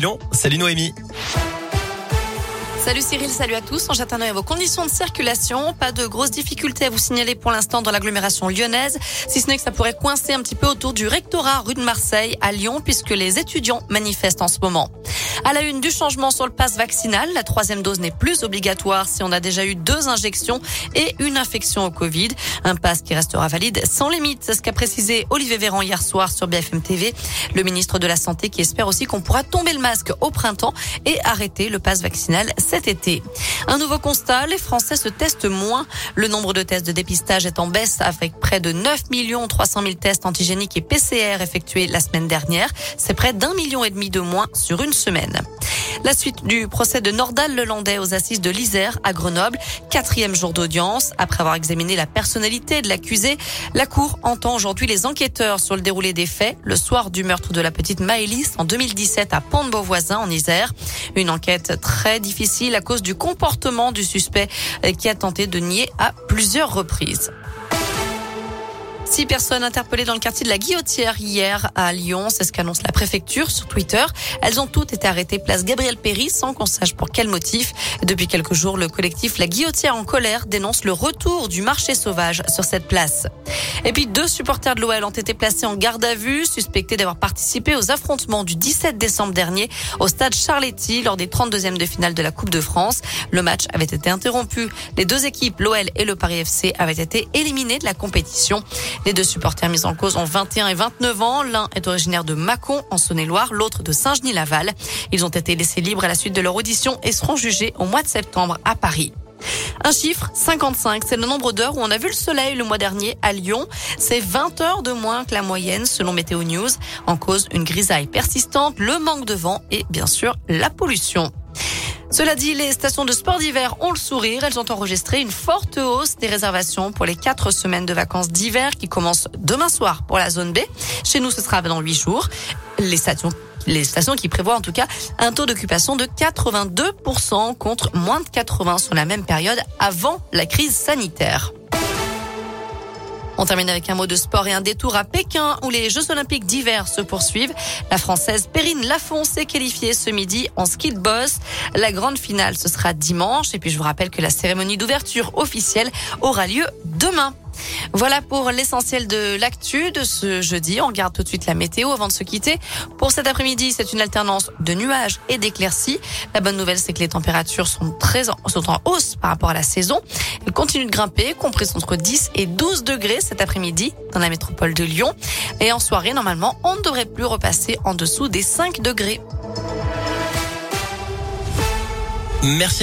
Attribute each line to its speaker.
Speaker 1: Lyon, salut Noémie.
Speaker 2: Salut Cyril, salut à tous. On jette vos conditions de circulation. Pas de grosses difficultés à vous signaler pour l'instant dans l'agglomération lyonnaise, si ce n'est que ça pourrait coincer un petit peu autour du rectorat rue de Marseille à Lyon puisque les étudiants manifestent en ce moment. À la une du changement sur le passe vaccinal, la troisième dose n'est plus obligatoire si on a déjà eu deux injections et une infection au Covid. Un passe qui restera valide sans limite. C'est ce qu'a précisé Olivier Véran hier soir sur BFM TV. Le ministre de la Santé qui espère aussi qu'on pourra tomber le masque au printemps et arrêter le passe vaccinal cet été. Un nouveau constat, les Français se testent moins. Le nombre de tests de dépistage est en baisse avec près de 9 300 000 tests antigéniques et PCR effectués la semaine dernière. C'est près d'un million et demi de moins sur une semaine. La suite du procès de Nordal Lelandais aux assises de l'Isère à Grenoble. Quatrième jour d'audience. Après avoir examiné la personnalité de l'accusé, la Cour entend aujourd'hui les enquêteurs sur le déroulé des faits le soir du meurtre de la petite Maëlys en 2017 à Pont-de-Beauvoisin en Isère. Une enquête très difficile à cause du comportement du suspect qui a tenté de nier à plusieurs reprises. Six personnes interpellées dans le quartier de la Guillotière hier à Lyon. C'est ce qu'annonce la préfecture sur Twitter. Elles ont toutes été arrêtées place Gabriel Péry sans qu'on sache pour quel motif. Depuis quelques jours, le collectif La Guillotière en colère dénonce le retour du marché sauvage sur cette place. Et puis deux supporters de l'OL ont été placés en garde à vue, suspectés d'avoir participé aux affrontements du 17 décembre dernier au stade Charletti lors des 32e de finale de la Coupe de France. Le match avait été interrompu. Les deux équipes, l'OL et le Paris FC, avaient été éliminées de la compétition. Les deux supporters mis en cause ont 21 et 29 ans. L'un est originaire de Mâcon en Saône-et-Loire, l'autre de Saint-Genis-Laval. Ils ont été laissés libres à la suite de leur audition et seront jugés au mois de septembre à Paris. Un chiffre, 55, c'est le nombre d'heures où on a vu le soleil le mois dernier à Lyon. C'est 20 heures de moins que la moyenne selon Météo News. En cause, une grisaille persistante, le manque de vent et bien sûr la pollution. Cela dit, les stations de sport d'hiver ont le sourire. Elles ont enregistré une forte hausse des réservations pour les quatre semaines de vacances d'hiver qui commencent demain soir pour la zone B. Chez nous, ce sera dans huit jours. Les stations les stations qui prévoient en tout cas un taux d'occupation de 82% contre moins de 80 sur la même période avant la crise sanitaire. On termine avec un mot de sport et un détour à Pékin où les Jeux Olympiques d'hiver se poursuivent. La Française Perrine Lafont s'est qualifiée ce midi en ski de boss. La grande finale, ce sera dimanche. Et puis je vous rappelle que la cérémonie d'ouverture officielle aura lieu demain. Voilà pour l'essentiel de l'actu de ce jeudi. On regarde tout de suite la météo avant de se quitter. Pour cet après-midi, c'est une alternance de nuages et d'éclaircies. La bonne nouvelle, c'est que les températures sont très en, sont en hausse par rapport à la saison. Elles continuent de grimper, comprises entre 10 et 12 degrés cet après-midi dans la métropole de Lyon. Et en soirée, normalement, on ne devrait plus repasser en dessous des 5 degrés.
Speaker 1: Merci.